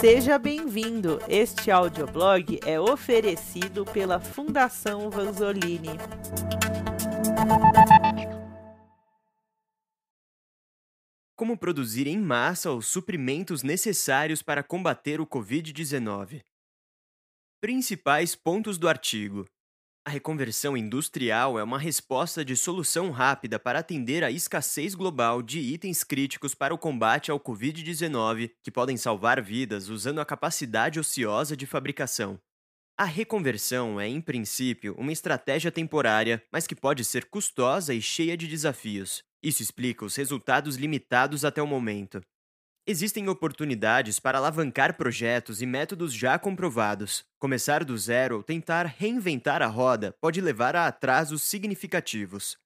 Seja bem-vindo. Este audioblog é oferecido pela Fundação Vanzolini. Como produzir em massa os suprimentos necessários para combater o Covid-19? Principais pontos do artigo. A reconversão industrial é uma resposta de solução rápida para atender à escassez global de itens críticos para o combate ao Covid-19, que podem salvar vidas usando a capacidade ociosa de fabricação. A reconversão é, em princípio, uma estratégia temporária, mas que pode ser custosa e cheia de desafios. Isso explica os resultados limitados até o momento. Existem oportunidades para alavancar projetos e métodos já comprovados. Começar do zero ou tentar reinventar a roda pode levar a atrasos significativos.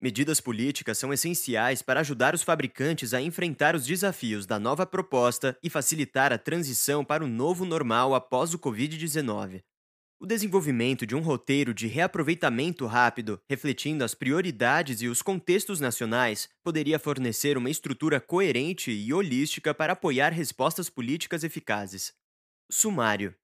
Medidas políticas são essenciais para ajudar os fabricantes a enfrentar os desafios da nova proposta e facilitar a transição para o novo normal após o Covid-19. O desenvolvimento de um roteiro de reaproveitamento rápido, refletindo as prioridades e os contextos nacionais, poderia fornecer uma estrutura coerente e holística para apoiar respostas políticas eficazes. Sumário.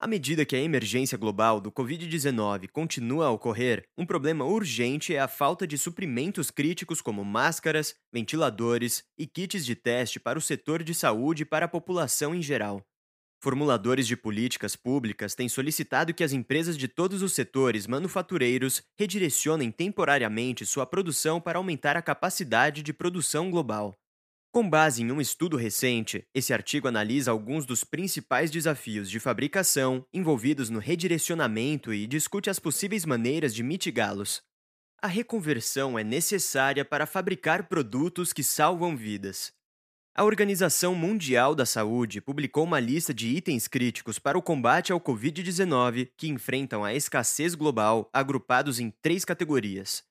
À medida que a emergência global do Covid-19 continua a ocorrer, um problema urgente é a falta de suprimentos críticos como máscaras, ventiladores e kits de teste para o setor de saúde e para a população em geral. Formuladores de políticas públicas têm solicitado que as empresas de todos os setores manufatureiros redirecionem temporariamente sua produção para aumentar a capacidade de produção global. Com base em um estudo recente, esse artigo analisa alguns dos principais desafios de fabricação envolvidos no redirecionamento e discute as possíveis maneiras de mitigá-los. A reconversão é necessária para fabricar produtos que salvam vidas. A Organização Mundial da Saúde publicou uma lista de itens críticos para o combate ao Covid-19 que enfrentam a escassez global, agrupados em três categorias.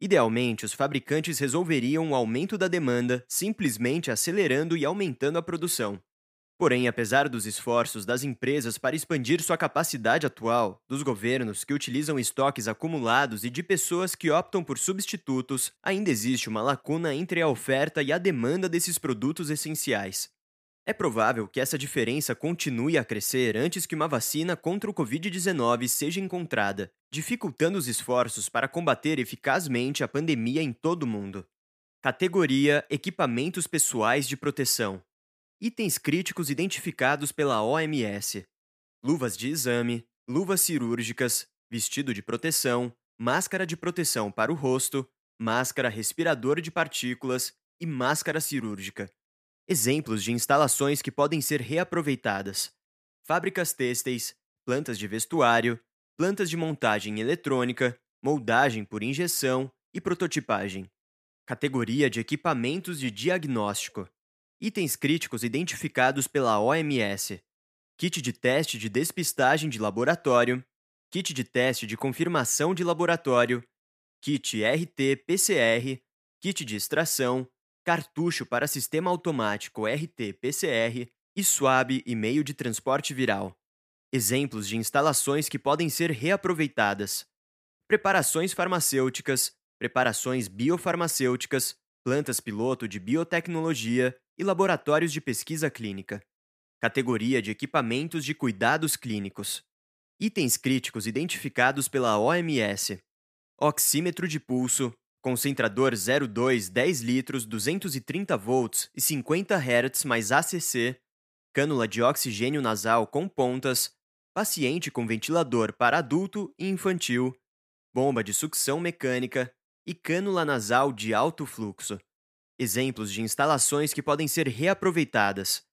Idealmente, os fabricantes resolveriam o aumento da demanda simplesmente acelerando e aumentando a produção. Porém, apesar dos esforços das empresas para expandir sua capacidade atual, dos governos que utilizam estoques acumulados e de pessoas que optam por substitutos, ainda existe uma lacuna entre a oferta e a demanda desses produtos essenciais. É provável que essa diferença continue a crescer antes que uma vacina contra o Covid-19 seja encontrada, dificultando os esforços para combater eficazmente a pandemia em todo o mundo. Categoria Equipamentos Pessoais de Proteção itens críticos identificados pela OMS: luvas de exame, luvas cirúrgicas, vestido de proteção, máscara de proteção para o rosto, máscara respirador de partículas e máscara cirúrgica. Exemplos de instalações que podem ser reaproveitadas: fábricas têxteis, plantas de vestuário, plantas de montagem eletrônica, moldagem por injeção e prototipagem. Categoria de equipamentos de diagnóstico: Itens críticos identificados pela OMS: kit de teste de despistagem de laboratório, kit de teste de confirmação de laboratório, kit RT-PCR, kit de extração, cartucho para sistema automático RT-PCR e swab e meio de transporte viral. Exemplos de instalações que podem ser reaproveitadas: preparações farmacêuticas, preparações biofarmacêuticas, plantas piloto de biotecnologia e laboratórios de pesquisa clínica. Categoria de equipamentos de cuidados clínicos. Itens críticos identificados pela OMS: oxímetro de pulso, concentrador 02 10 litros 230 volts e 50 Hz mais ACC, cânula de oxigênio nasal com pontas, paciente com ventilador para adulto e infantil, bomba de sucção mecânica e cânula nasal de alto fluxo. Exemplos de instalações que podem ser reaproveitadas: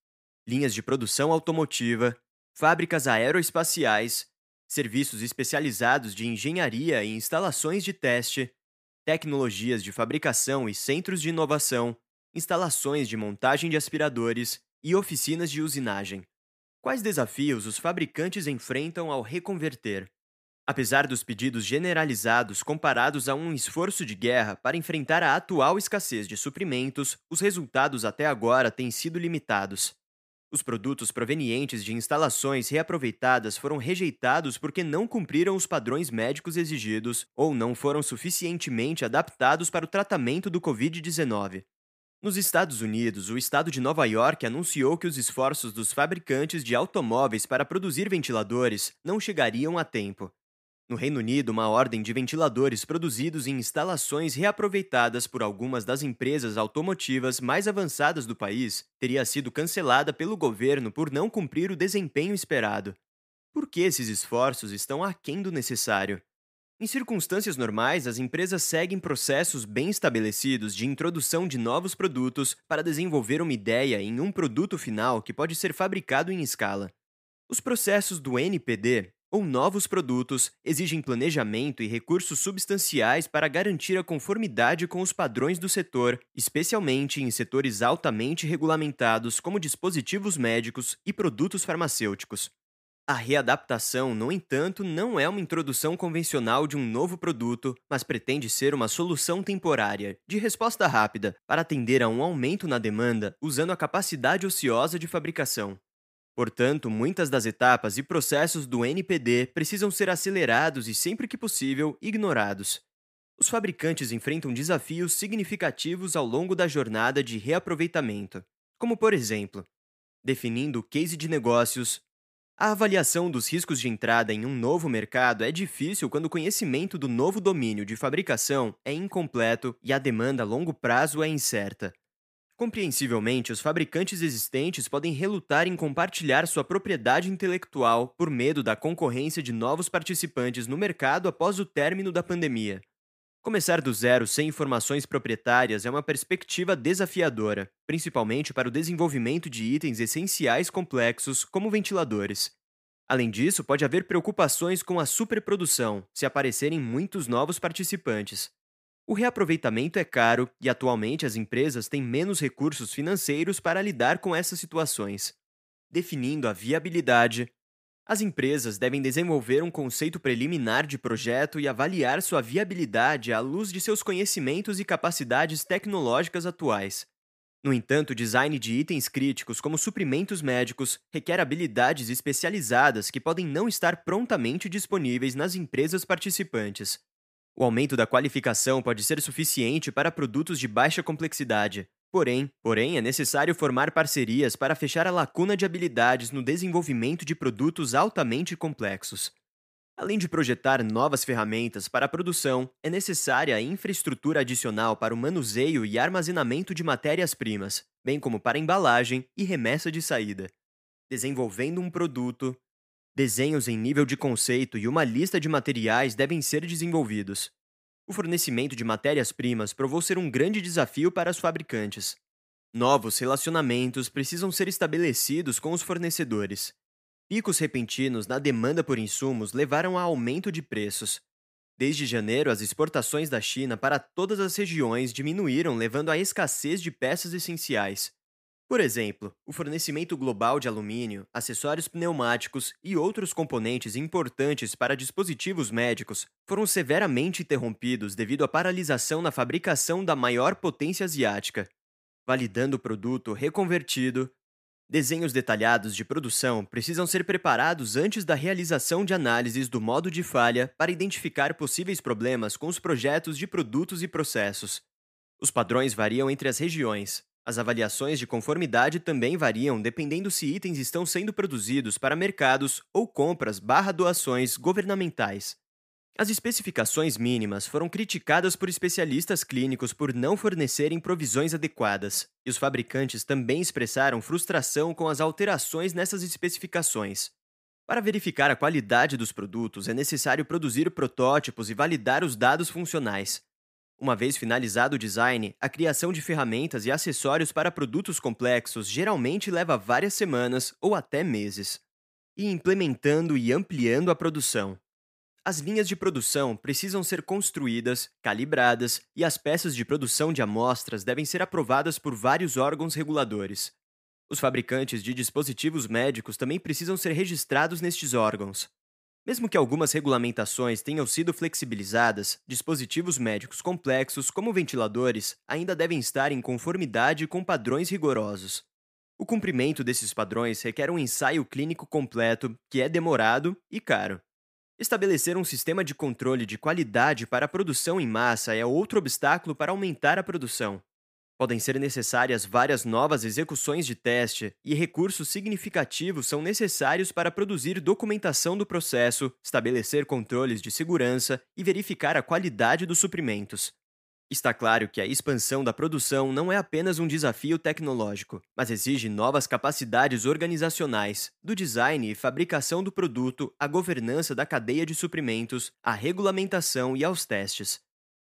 linhas de produção automotiva, fábricas aeroespaciais, serviços especializados de engenharia e instalações de teste, tecnologias de fabricação e centros de inovação, instalações de montagem de aspiradores e oficinas de usinagem. Quais desafios os fabricantes enfrentam ao reconverter? Apesar dos pedidos generalizados comparados a um esforço de guerra para enfrentar a atual escassez de suprimentos, os resultados até agora têm sido limitados. Os produtos provenientes de instalações reaproveitadas foram rejeitados porque não cumpriram os padrões médicos exigidos ou não foram suficientemente adaptados para o tratamento do Covid-19. Nos Estados Unidos, o estado de Nova York anunciou que os esforços dos fabricantes de automóveis para produzir ventiladores não chegariam a tempo. No Reino Unido, uma ordem de ventiladores produzidos em instalações reaproveitadas por algumas das empresas automotivas mais avançadas do país teria sido cancelada pelo governo por não cumprir o desempenho esperado. Por que esses esforços estão aquém do necessário? Em circunstâncias normais, as empresas seguem processos bem estabelecidos de introdução de novos produtos para desenvolver uma ideia em um produto final que pode ser fabricado em escala. Os processos do NPD, ou novos produtos, exigem planejamento e recursos substanciais para garantir a conformidade com os padrões do setor, especialmente em setores altamente regulamentados como dispositivos médicos e produtos farmacêuticos. A readaptação, no entanto, não é uma introdução convencional de um novo produto, mas pretende ser uma solução temporária, de resposta rápida, para atender a um aumento na demanda usando a capacidade ociosa de fabricação. Portanto, muitas das etapas e processos do NPD precisam ser acelerados e, sempre que possível, ignorados. Os fabricantes enfrentam desafios significativos ao longo da jornada de reaproveitamento, como, por exemplo, definindo o case de negócios, a avaliação dos riscos de entrada em um novo mercado é difícil quando o conhecimento do novo domínio de fabricação é incompleto e a demanda a longo prazo é incerta. Compreensivelmente, os fabricantes existentes podem relutar em compartilhar sua propriedade intelectual por medo da concorrência de novos participantes no mercado após o término da pandemia. Começar do zero sem informações proprietárias é uma perspectiva desafiadora, principalmente para o desenvolvimento de itens essenciais complexos como ventiladores. Além disso, pode haver preocupações com a superprodução, se aparecerem muitos novos participantes. O reaproveitamento é caro e atualmente as empresas têm menos recursos financeiros para lidar com essas situações. Definindo a viabilidade, as empresas devem desenvolver um conceito preliminar de projeto e avaliar sua viabilidade à luz de seus conhecimentos e capacidades tecnológicas atuais. No entanto, o design de itens críticos, como suprimentos médicos, requer habilidades especializadas que podem não estar prontamente disponíveis nas empresas participantes. O aumento da qualificação pode ser suficiente para produtos de baixa complexidade, Porém, porém, é necessário formar parcerias para fechar a lacuna de habilidades no desenvolvimento de produtos altamente complexos. Além de projetar novas ferramentas para a produção, é necessária a infraestrutura adicional para o manuseio e armazenamento de matérias-primas, bem como para embalagem e remessa de saída. Desenvolvendo um produto, desenhos em nível de conceito e uma lista de materiais devem ser desenvolvidos. O fornecimento de matérias-primas provou ser um grande desafio para os fabricantes. Novos relacionamentos precisam ser estabelecidos com os fornecedores. Picos repentinos na demanda por insumos levaram a aumento de preços. Desde janeiro, as exportações da China para todas as regiões diminuíram, levando à escassez de peças essenciais. Por exemplo, o fornecimento global de alumínio, acessórios pneumáticos e outros componentes importantes para dispositivos médicos foram severamente interrompidos devido à paralisação na fabricação da maior potência asiática. Validando o produto reconvertido, desenhos detalhados de produção precisam ser preparados antes da realização de análises do modo de falha para identificar possíveis problemas com os projetos de produtos e processos. Os padrões variam entre as regiões, as avaliações de conformidade também variam dependendo se itens estão sendo produzidos para mercados ou compras barra doações governamentais. As especificações mínimas foram criticadas por especialistas clínicos por não fornecerem provisões adequadas, e os fabricantes também expressaram frustração com as alterações nessas especificações. Para verificar a qualidade dos produtos, é necessário produzir protótipos e validar os dados funcionais, uma vez finalizado o design, a criação de ferramentas e acessórios para produtos complexos geralmente leva várias semanas ou até meses. E implementando e ampliando a produção. As linhas de produção precisam ser construídas, calibradas e as peças de produção de amostras devem ser aprovadas por vários órgãos reguladores. Os fabricantes de dispositivos médicos também precisam ser registrados nestes órgãos. Mesmo que algumas regulamentações tenham sido flexibilizadas, dispositivos médicos complexos, como ventiladores, ainda devem estar em conformidade com padrões rigorosos. O cumprimento desses padrões requer um ensaio clínico completo, que é demorado e caro. Estabelecer um sistema de controle de qualidade para a produção em massa é outro obstáculo para aumentar a produção. Podem ser necessárias várias novas execuções de teste e recursos significativos são necessários para produzir documentação do processo, estabelecer controles de segurança e verificar a qualidade dos suprimentos. Está claro que a expansão da produção não é apenas um desafio tecnológico, mas exige novas capacidades organizacionais, do design e fabricação do produto à governança da cadeia de suprimentos, à regulamentação e aos testes.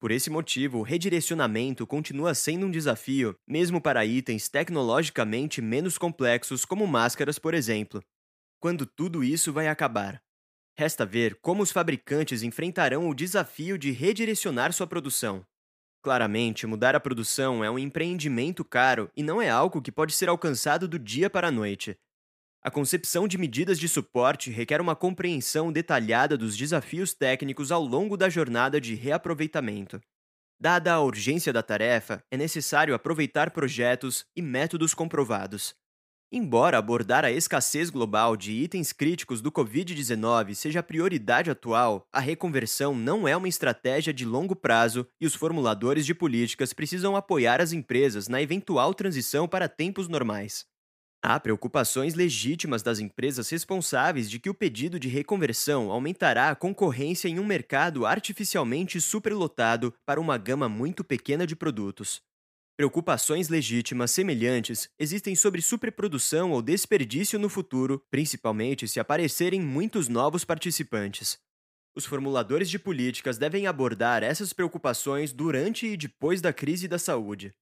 Por esse motivo, o redirecionamento continua sendo um desafio, mesmo para itens tecnologicamente menos complexos, como máscaras, por exemplo. Quando tudo isso vai acabar? Resta ver como os fabricantes enfrentarão o desafio de redirecionar sua produção. Claramente, mudar a produção é um empreendimento caro e não é algo que pode ser alcançado do dia para a noite. A concepção de medidas de suporte requer uma compreensão detalhada dos desafios técnicos ao longo da jornada de reaproveitamento. Dada a urgência da tarefa, é necessário aproveitar projetos e métodos comprovados. Embora abordar a escassez global de itens críticos do Covid-19 seja a prioridade atual, a reconversão não é uma estratégia de longo prazo e os formuladores de políticas precisam apoiar as empresas na eventual transição para tempos normais. Há preocupações legítimas das empresas responsáveis de que o pedido de reconversão aumentará a concorrência em um mercado artificialmente superlotado para uma gama muito pequena de produtos. Preocupações legítimas semelhantes existem sobre superprodução ou desperdício no futuro, principalmente se aparecerem muitos novos participantes. Os formuladores de políticas devem abordar essas preocupações durante e depois da crise da saúde.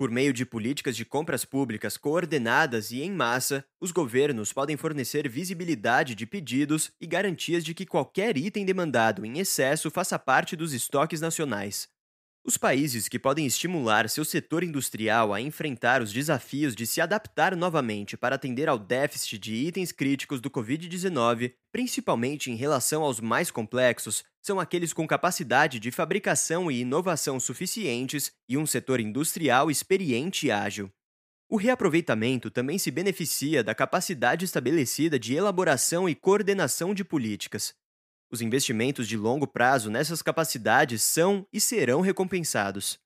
Por meio de políticas de compras públicas coordenadas e em massa, os governos podem fornecer visibilidade de pedidos e garantias de que qualquer item demandado em excesso faça parte dos estoques nacionais. Os países que podem estimular seu setor industrial a enfrentar os desafios de se adaptar novamente para atender ao déficit de itens críticos do Covid-19, principalmente em relação aos mais complexos, são aqueles com capacidade de fabricação e inovação suficientes e um setor industrial experiente e ágil. O reaproveitamento também se beneficia da capacidade estabelecida de elaboração e coordenação de políticas, os investimentos de longo prazo nessas capacidades são e serão recompensados.